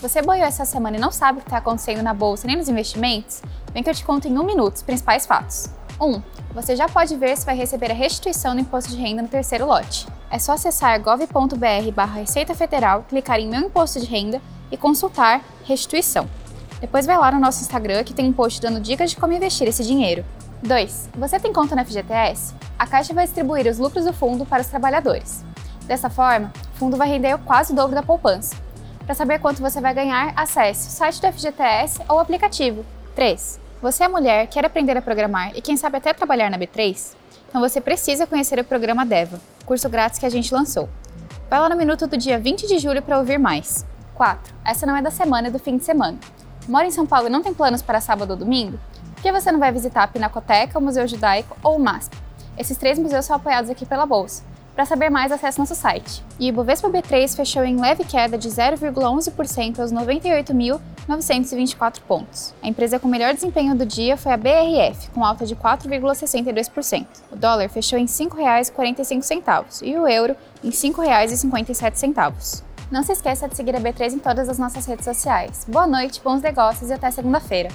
Você boiou essa semana e não sabe o que está acontecendo na bolsa nem nos investimentos? Vem que eu te conto em um minuto os principais fatos. 1. Um, você já pode ver se vai receber a restituição do imposto de renda no terceiro lote. É só acessar gov.br barra Receita Federal, clicar em Meu Imposto de Renda e consultar Restituição. Depois vai lá no nosso Instagram que tem um post dando dicas de como investir esse dinheiro. 2. Você tem conta na FGTS? A Caixa vai distribuir os lucros do fundo para os trabalhadores. Dessa forma, o fundo vai render quase o dobro da poupança. Para saber quanto você vai ganhar, acesse o site do FGTS ou o aplicativo. 3. Você é mulher, quer aprender a programar e quem sabe até trabalhar na B3? Então você precisa conhecer o programa DEVA, curso grátis que a gente lançou. Vai lá no minuto do dia 20 de julho para ouvir mais. 4. Essa não é da semana, é do fim de semana. Mora em São Paulo e não tem planos para sábado ou domingo? Por que você não vai visitar a Pinacoteca, o Museu Judaico ou o MASP? Esses três museus são apoiados aqui pela Bolsa. Para saber mais, acesse nosso site. E o Ibovespa B3 fechou em leve queda de 0,11% aos 98.924 pontos. A empresa com melhor desempenho do dia foi a BRF, com alta de 4,62%. O dólar fechou em R$ 5,45 e o euro em R$ 5,57. Não se esqueça de seguir a B3 em todas as nossas redes sociais. Boa noite, bons negócios e até segunda-feira.